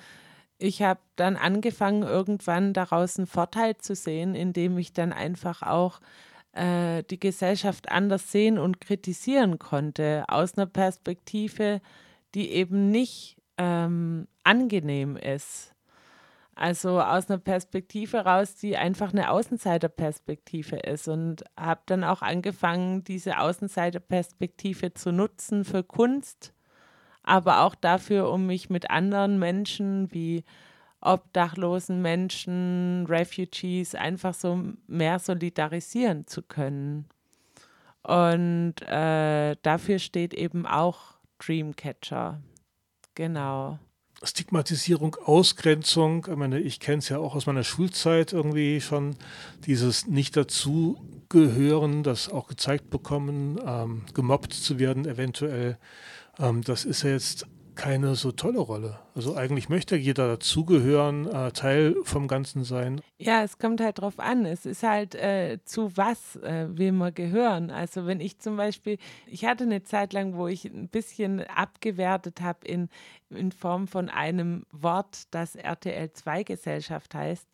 ich habe dann angefangen, irgendwann daraus einen Vorteil zu sehen, indem ich dann einfach auch äh, die Gesellschaft anders sehen und kritisieren konnte, aus einer Perspektive, die eben nicht ähm, angenehm ist. Also aus einer Perspektive raus, die einfach eine Außenseiterperspektive ist und habe dann auch angefangen, diese Außenseiterperspektive zu nutzen für Kunst, aber auch dafür, um mich mit anderen Menschen wie obdachlosen Menschen, Refugees einfach so mehr solidarisieren zu können. Und äh, dafür steht eben auch Dreamcatcher. Genau. Stigmatisierung, Ausgrenzung. Ich meine, ich kenne es ja auch aus meiner Schulzeit irgendwie schon, dieses Nicht-Dazugehören, das auch gezeigt bekommen, ähm, gemobbt zu werden eventuell. Ähm, das ist ja jetzt keine so tolle Rolle. Also eigentlich möchte jeder dazugehören, äh, Teil vom Ganzen sein. Ja, es kommt halt drauf an. Es ist halt, äh, zu was äh, will man gehören. Also wenn ich zum Beispiel, ich hatte eine Zeit lang, wo ich ein bisschen abgewertet habe in, in Form von einem Wort, das RTL 2 Gesellschaft heißt.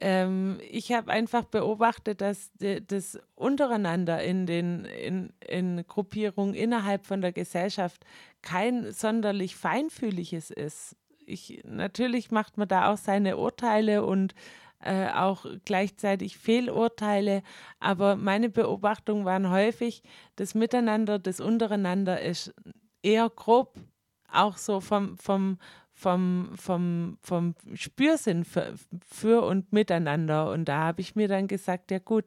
Äh, ähm, ich habe einfach beobachtet, dass das untereinander in den in, in Gruppierungen innerhalb von der Gesellschaft kein sonderlich feinfühliges ist. Ich, natürlich macht man da auch seine Urteile und äh, auch gleichzeitig Fehlurteile, aber meine Beobachtungen waren häufig, das Miteinander, das untereinander ist eher grob, auch so vom, vom, vom, vom, vom Spürsinn für, für und miteinander. Und da habe ich mir dann gesagt, ja gut,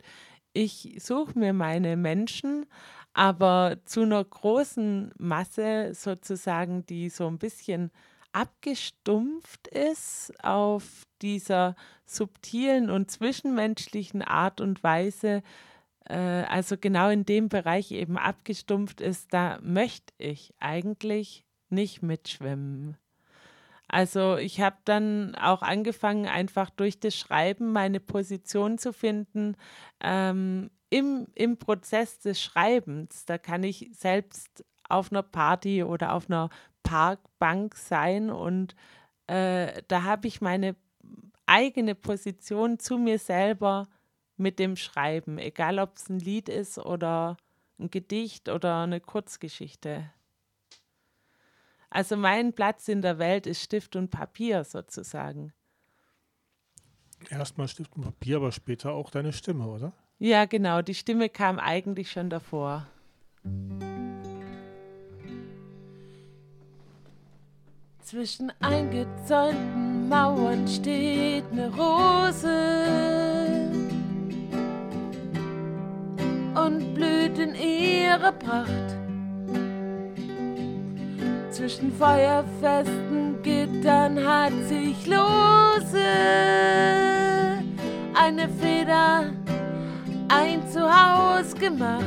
ich suche mir meine Menschen, aber zu einer großen Masse sozusagen, die so ein bisschen abgestumpft ist auf dieser subtilen und zwischenmenschlichen Art und Weise, äh, also genau in dem Bereich eben abgestumpft ist, da möchte ich eigentlich nicht mitschwimmen. Also ich habe dann auch angefangen, einfach durch das Schreiben meine Position zu finden ähm, im, im Prozess des Schreibens. Da kann ich selbst auf einer Party oder auf einer Parkbank sein und äh, da habe ich meine eigene Position zu mir selber mit dem Schreiben, egal ob es ein Lied ist oder ein Gedicht oder eine Kurzgeschichte. Also mein Platz in der Welt ist Stift und Papier sozusagen. Erstmal Stift und Papier, aber später auch deine Stimme, oder? Ja, genau. Die Stimme kam eigentlich schon davor. Zwischen eingezäunten Mauern steht eine Rose und blüht in ihrer Pracht zwischen feuerfesten Gittern hat sich lose eine Feder, ein Zuhause gemacht.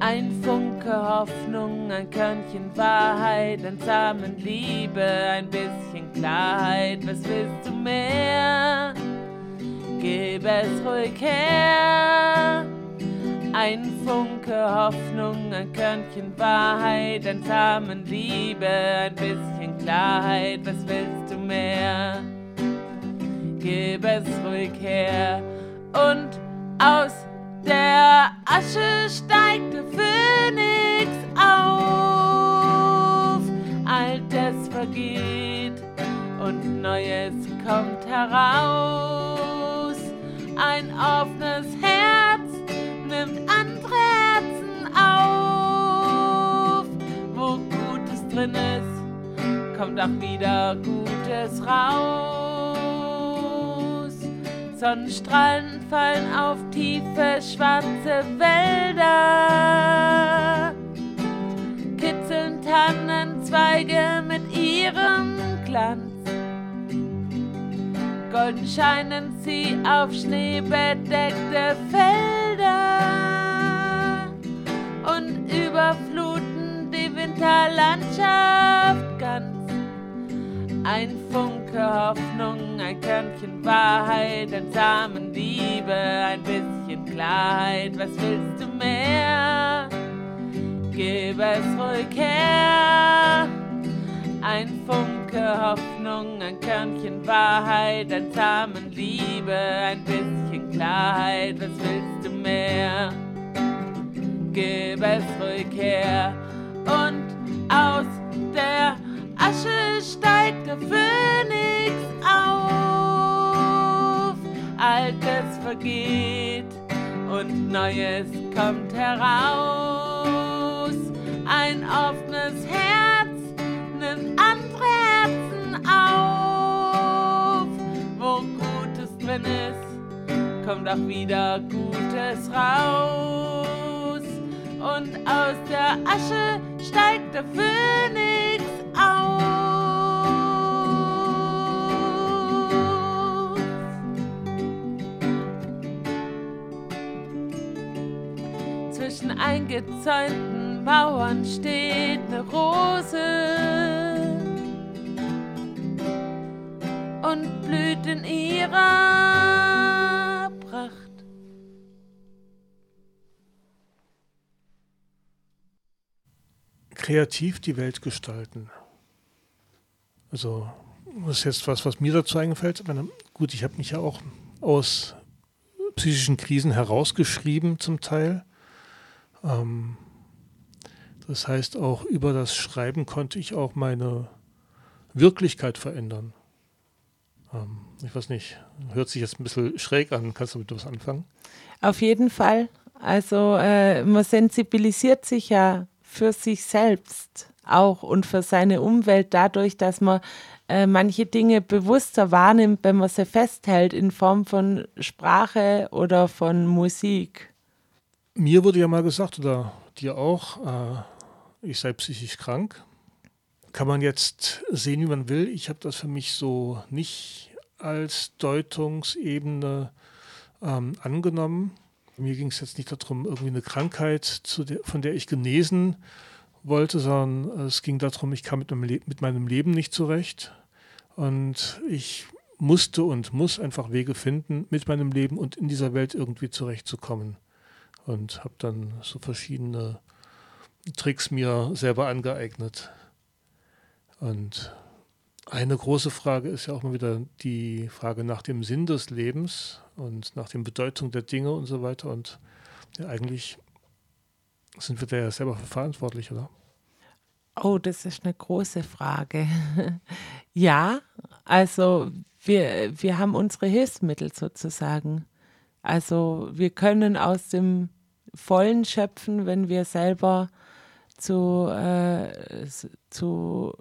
Ein Funke Hoffnung, ein Körnchen Wahrheit, ein Samen Liebe, ein bisschen Klarheit. Was willst du mehr? Gib es ruhig her. Ein Funke Hoffnung, ein Körnchen Wahrheit, ein Samen Liebe, ein bisschen Klarheit. Was willst du mehr? Gib es ruhig her. Und aus der Asche steigt der Phönix auf. Altes vergeht und Neues kommt heraus. Ein offenes Herz nimmt andere Herzen auf. Wo Gutes drin ist, kommt auch wieder Gutes raus. Sonnenstrahlen fallen auf tiefe schwarze Wälder. Kitzeln Tannenzweige mit ihrem Glanz. Golden scheinen sie auf schneebedeckte Felder Ein Funke Hoffnung, ein Körnchen Wahrheit, ein Samen Liebe, ein bisschen Klarheit. Was willst du mehr? Gib es ruhig her. Ein Funke Hoffnung, ein Körnchen Wahrheit, ein Samen Liebe, ein bisschen Klarheit. Was willst du mehr? Gib es ruhig her. Und aus der Asche steigt der Phönix auf. Altes vergeht und Neues kommt heraus. Ein offenes Herz nimmt andere Herzen auf. Wo Gutes drin ist, kommt auch wieder Gutes raus. Und aus der Asche steigt der Phönix auf. Zwischen eingezäunten Mauern steht eine Rose und blüht in ihrer Pracht. kreativ die Welt gestalten. Also das ist jetzt was, was mir dazu eingefällt. Meine, gut, ich habe mich ja auch aus psychischen Krisen herausgeschrieben zum Teil. Ähm, das heißt, auch über das Schreiben konnte ich auch meine Wirklichkeit verändern. Ähm, ich weiß nicht, hört sich jetzt ein bisschen schräg an. Kannst du mit was anfangen? Auf jeden Fall. Also äh, man sensibilisiert sich ja für sich selbst auch und für seine Umwelt dadurch, dass man äh, manche Dinge bewusster wahrnimmt, wenn man sie festhält in Form von Sprache oder von Musik. Mir wurde ja mal gesagt, oder dir auch, äh, ich sei psychisch krank. Kann man jetzt sehen, wie man will. Ich habe das für mich so nicht als Deutungsebene ähm, angenommen. Mir ging es jetzt nicht darum, irgendwie eine Krankheit, der, von der ich genesen wollte, sondern es ging darum, ich kam mit meinem, mit meinem Leben nicht zurecht. Und ich musste und muss einfach Wege finden, mit meinem Leben und in dieser Welt irgendwie zurechtzukommen. Und habe dann so verschiedene Tricks mir selber angeeignet. Und eine große Frage ist ja auch mal wieder die Frage nach dem Sinn des Lebens und nach der Bedeutung der Dinge und so weiter. Und ja, eigentlich sind wir da ja selber verantwortlich, oder? Oh, das ist eine große Frage. ja, also wir, wir haben unsere Hilfsmittel sozusagen. Also wir können aus dem Vollen schöpfen, wenn wir selber zu, äh, zu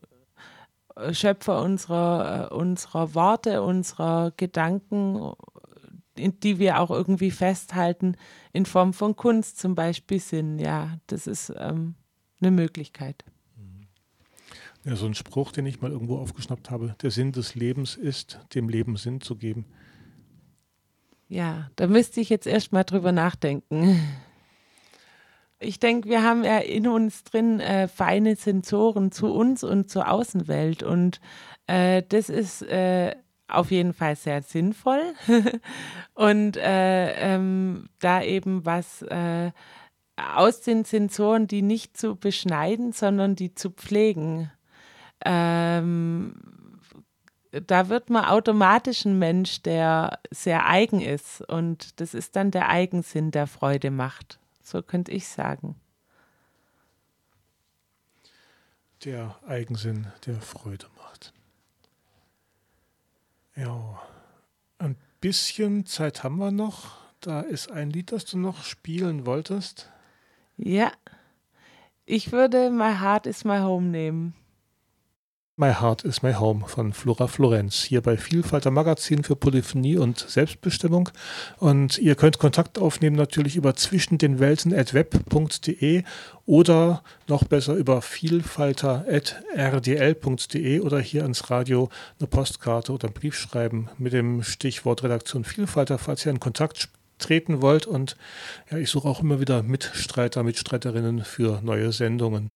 Schöpfer unserer, unserer Worte, unserer Gedanken, die wir auch irgendwie festhalten, in Form von Kunst zum Beispiel sind. Ja, das ist ähm, eine Möglichkeit. Ja, so ein Spruch, den ich mal irgendwo aufgeschnappt habe. Der Sinn des Lebens ist, dem Leben Sinn zu geben. Ja, da müsste ich jetzt erst mal drüber nachdenken. Ich denke, wir haben ja in uns drin äh, feine Sensoren zu uns und zur Außenwelt. Und äh, das ist äh, auf jeden Fall sehr sinnvoll. und äh, ähm, da eben was äh, aus den Sensoren, die nicht zu beschneiden, sondern die zu pflegen. Ähm, da wird man automatisch ein Mensch, der sehr eigen ist. Und das ist dann der Eigensinn, der Freude macht. So könnte ich sagen. Der Eigensinn, der Freude macht. Ja, ein bisschen Zeit haben wir noch. Da ist ein Lied, das du noch spielen wolltest. Ja, ich würde My Heart is My Home nehmen. My Heart is My Home von Flora Florenz, hier bei Vielfalter Magazin für Polyphonie und Selbstbestimmung. Und ihr könnt Kontakt aufnehmen natürlich über zwischendenwelten.web.de oder noch besser über vielfalter.rdl.de oder hier ans Radio eine Postkarte oder einen Brief schreiben mit dem Stichwort Redaktion Vielfalter, falls ihr in Kontakt treten wollt. Und ja, ich suche auch immer wieder Mitstreiter, Mitstreiterinnen für neue Sendungen.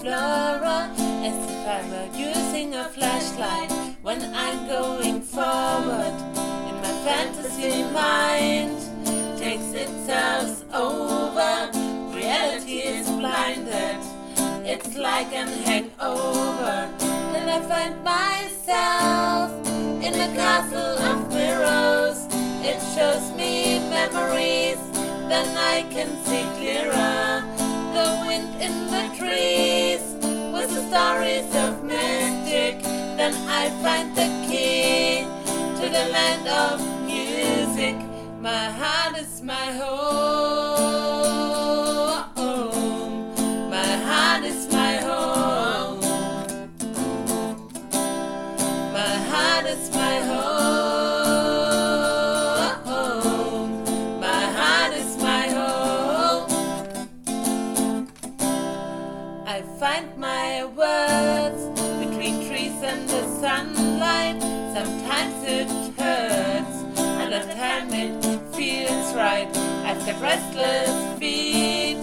Flora, as if I were using a flashlight when I'm going forward. In my fantasy mind takes itself over. Reality is blinded. It's like an hangover. Then I find myself in a castle of mirrors. It shows me memories. Then I can see clearer. The wind in the trees stories of magic. Then I find the key to the land of music. My heart is my home. The restless feet.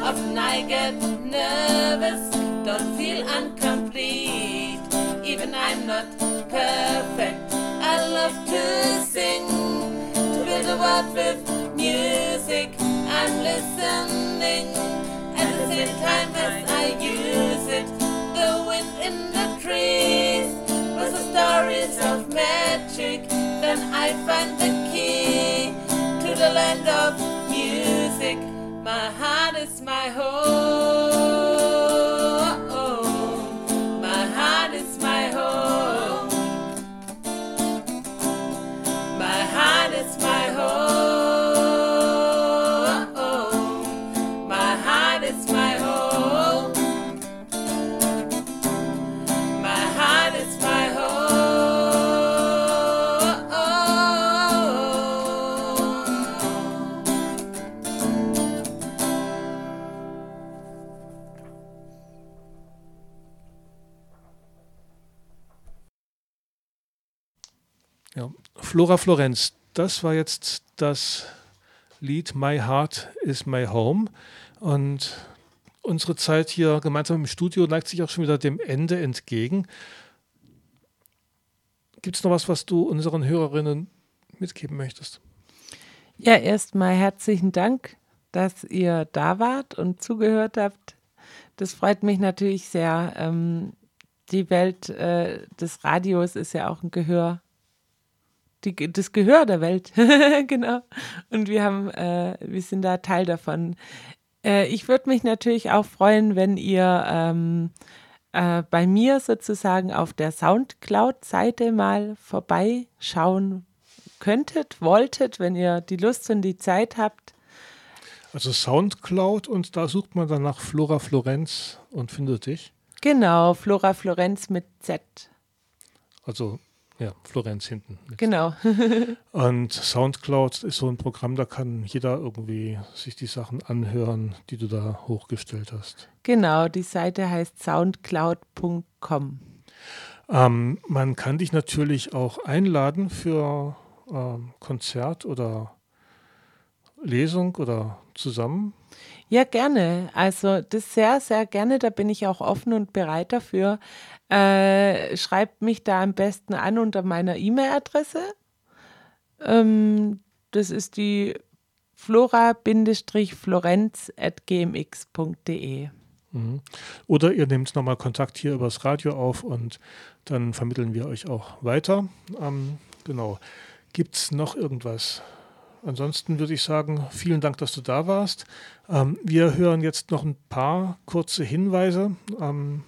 Often I get nervous, don't feel incomplete. Even I'm not perfect. I love to sing, to build a world with music. I'm listening at the same time as I use it. The wind in the trees was the stories of magic. Then I find the key to the land of. My heart is my home. Flora Florenz, das war jetzt das Lied My Heart is My Home. Und unsere Zeit hier gemeinsam im Studio neigt sich auch schon wieder dem Ende entgegen. Gibt es noch was, was du unseren Hörerinnen mitgeben möchtest? Ja, erstmal herzlichen Dank, dass ihr da wart und zugehört habt. Das freut mich natürlich sehr. Ähm, die Welt äh, des Radios ist ja auch ein Gehör die, das Gehör der Welt. genau. Und wir haben, äh, wir sind da Teil davon. Äh, ich würde mich natürlich auch freuen, wenn ihr ähm, äh, bei mir sozusagen auf der Soundcloud-Seite mal vorbeischauen könntet, wolltet, wenn ihr die Lust und die Zeit habt. Also Soundcloud und da sucht man dann nach Flora Florenz und findet dich. Genau, Flora Florenz mit Z. Also Ja, Florenz hinten. Genau. Und Soundcloud ist so ein Programm, da kann jeder irgendwie sich die Sachen anhören, die du da hochgestellt hast. Genau, die Seite heißt soundcloud.com. Ähm, man kann dich natürlich auch einladen für ähm, Konzert oder Lesung oder zusammen. Ja, gerne. Also das sehr, sehr gerne. Da bin ich auch offen und bereit dafür. Äh, schreibt mich da am besten an unter meiner E-Mail-Adresse. Ähm, das ist die flora-florenz.gmx.de. Mhm. Oder ihr nehmt nochmal Kontakt hier übers Radio auf und dann vermitteln wir euch auch weiter. Ähm, genau. Gibt es noch irgendwas? Ansonsten würde ich sagen, vielen Dank, dass du da warst. Ähm, wir hören jetzt noch ein paar kurze Hinweise. Ähm,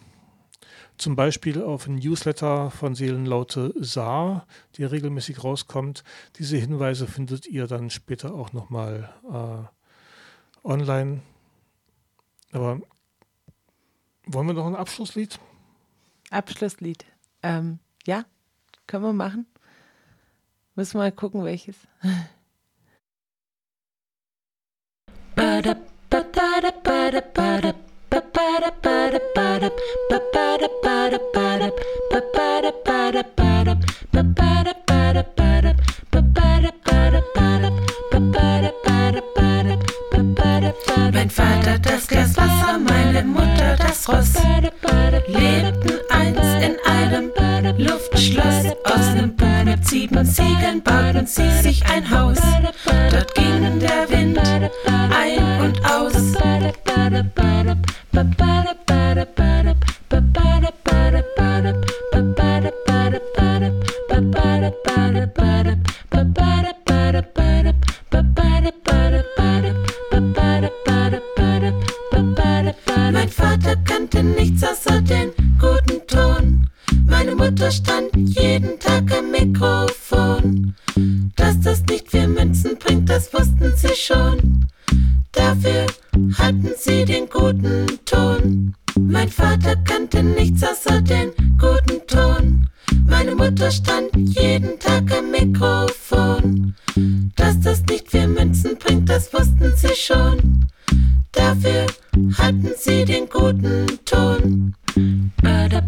zum Beispiel auf ein Newsletter von Seelenlaute Saar, der regelmäßig rauskommt. Diese Hinweise findet ihr dann später auch nochmal äh, online. Aber wollen wir noch ein Abschlusslied? Abschlusslied. Ähm, ja, können wir machen. Müssen wir mal gucken, welches. Mein Ross, lebten einst in einem Luftschloss. Aus nem Buch mit sieben Siegeln bauten sie sich ein Haus. Dort ging der Wind ein und aus. Stand jeden Tag am Mikrofon. Dass das nicht viel Münzen bringt, das wussten sie schon. Dafür hatten sie den guten Ton. Mein Vater kannte nichts außer den guten Ton. Meine Mutter stand jeden Tag am Mikrofon. Dass das nicht viel Münzen bringt, das wussten sie schon. Dafür hatten sie den guten Ton. Meine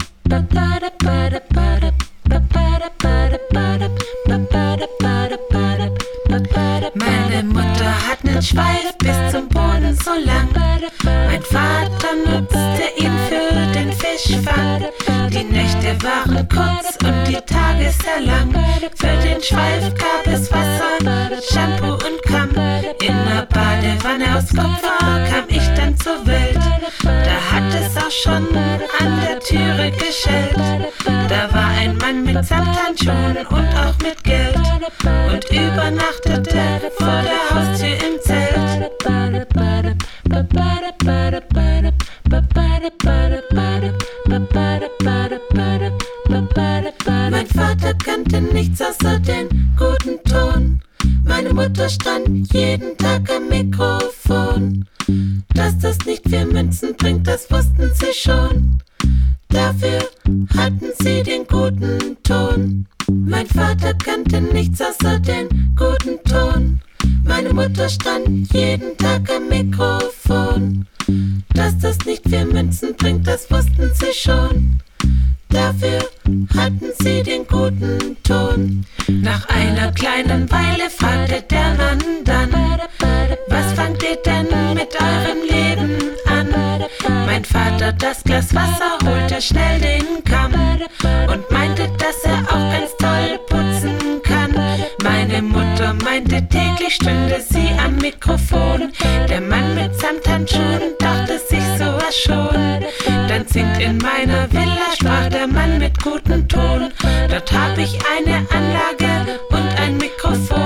eine Anlage und ein Mikrofon.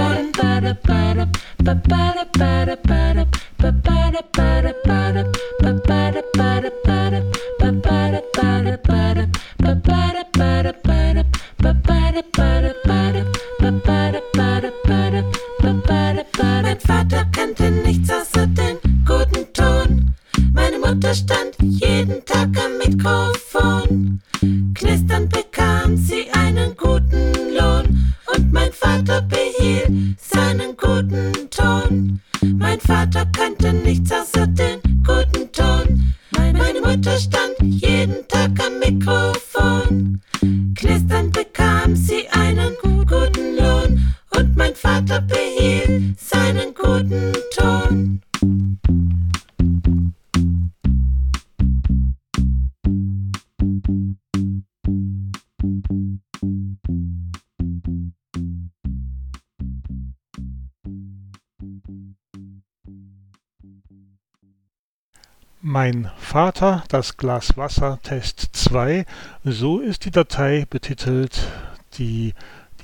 Vater, das Glas Wasser, Test 2. So ist die Datei betitelt, die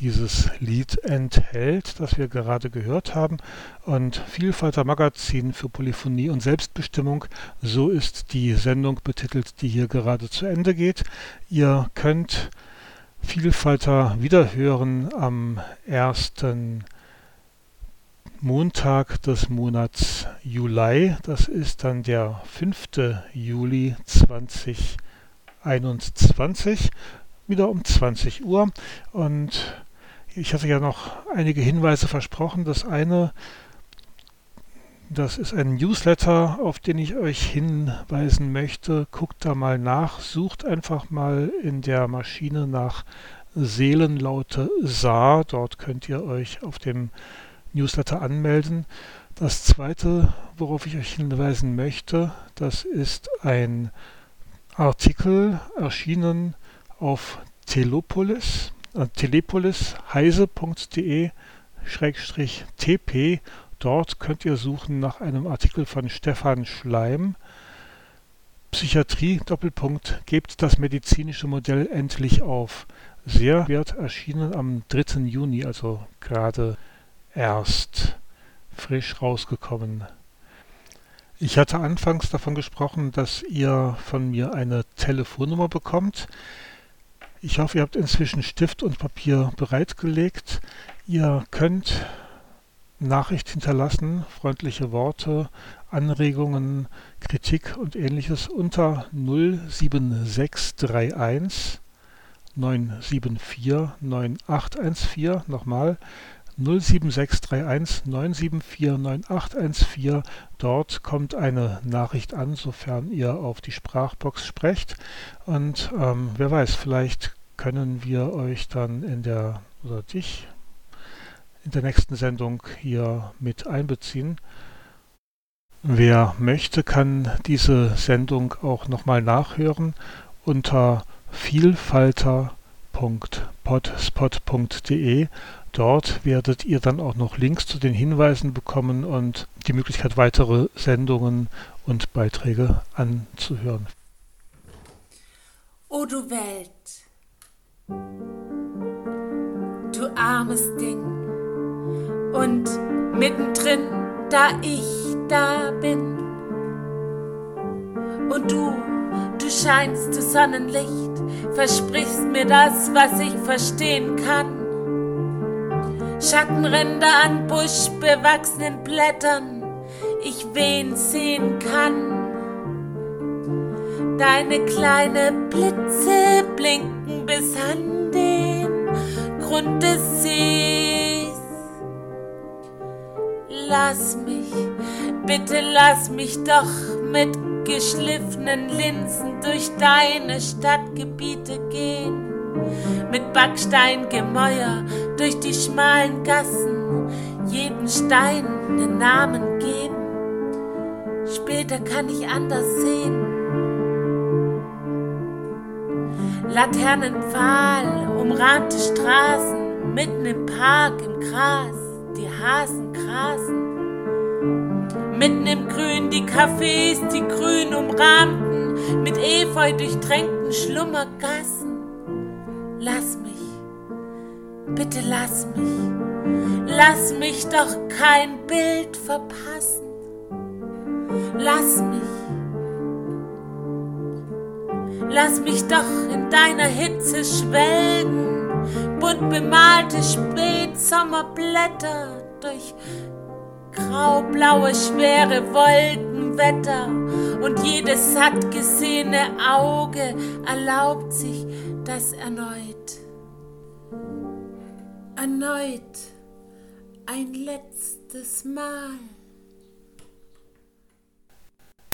dieses Lied enthält, das wir gerade gehört haben. Und Vielfalter Magazin für Polyphonie und Selbstbestimmung, so ist die Sendung betitelt, die hier gerade zu Ende geht. Ihr könnt Vielfalter wiederhören am 1. Montag des Monats Juli. Das ist dann der 5. Juli 2021, wieder um 20 Uhr. Und ich hatte ja noch einige Hinweise versprochen. Das eine, das ist ein Newsletter, auf den ich euch hinweisen möchte. Guckt da mal nach, sucht einfach mal in der Maschine nach Seelenlaute Saar. Dort könnt ihr euch auf dem Newsletter anmelden. Das zweite, worauf ich euch hinweisen möchte, das ist ein Artikel erschienen auf Telopolis, äh, telepolis heise.de tp. Dort könnt ihr suchen nach einem Artikel von Stefan Schleim. Psychiatrie, Doppelpunkt, gebt das medizinische Modell endlich auf. Sehr wert erschienen am 3. Juni, also gerade erst frisch rausgekommen. Ich hatte anfangs davon gesprochen, dass ihr von mir eine Telefonnummer bekommt. Ich hoffe, ihr habt inzwischen Stift und Papier bereitgelegt. Ihr könnt Nachricht hinterlassen, freundliche Worte, Anregungen, Kritik und ähnliches unter 07631 974 9814. Nochmal 07631 974 9814. Dort kommt eine Nachricht an, sofern ihr auf die Sprachbox sprecht. Und ähm, wer weiß, vielleicht können wir euch dann in der, oder dich, in der nächsten Sendung hier mit einbeziehen. Wer möchte, kann diese Sendung auch nochmal nachhören unter vielfalter.potspot.de Dort werdet ihr dann auch noch Links zu den Hinweisen bekommen und die Möglichkeit, weitere Sendungen und Beiträge anzuhören. O du Welt, du armes Ding, und mittendrin, da ich da bin, und du, du scheinst du Sonnenlicht, versprichst mir das, was ich verstehen kann Schattenränder an buschbewachsenen Blättern, ich wen sehen kann. Deine kleine Blitze blinken bis an den Grund des Sees. Lass mich, bitte lass mich doch mit geschliffenen Linsen durch deine Stadtgebiete gehen mit Backsteingemäuer durch die schmalen Gassen, jeden Stein den Namen geben. Später kann ich anders sehen. Laternenpfahl, umrahmte Straßen, mitten im Park, im Gras, die Hasen grasen. Mitten im Grün die Cafés, die grün umrahmten, mit Efeu durchtränkten Schlummergassen. Lass mich, bitte lass mich, lass mich doch kein Bild verpassen. Lass mich, lass mich doch in deiner Hitze schwelgen, bunt bemalte Spätsommerblätter durch graublaue, schwere Wolkenwetter. Und jedes satt gesehene Auge erlaubt sich das erneut, erneut ein letztes Mal.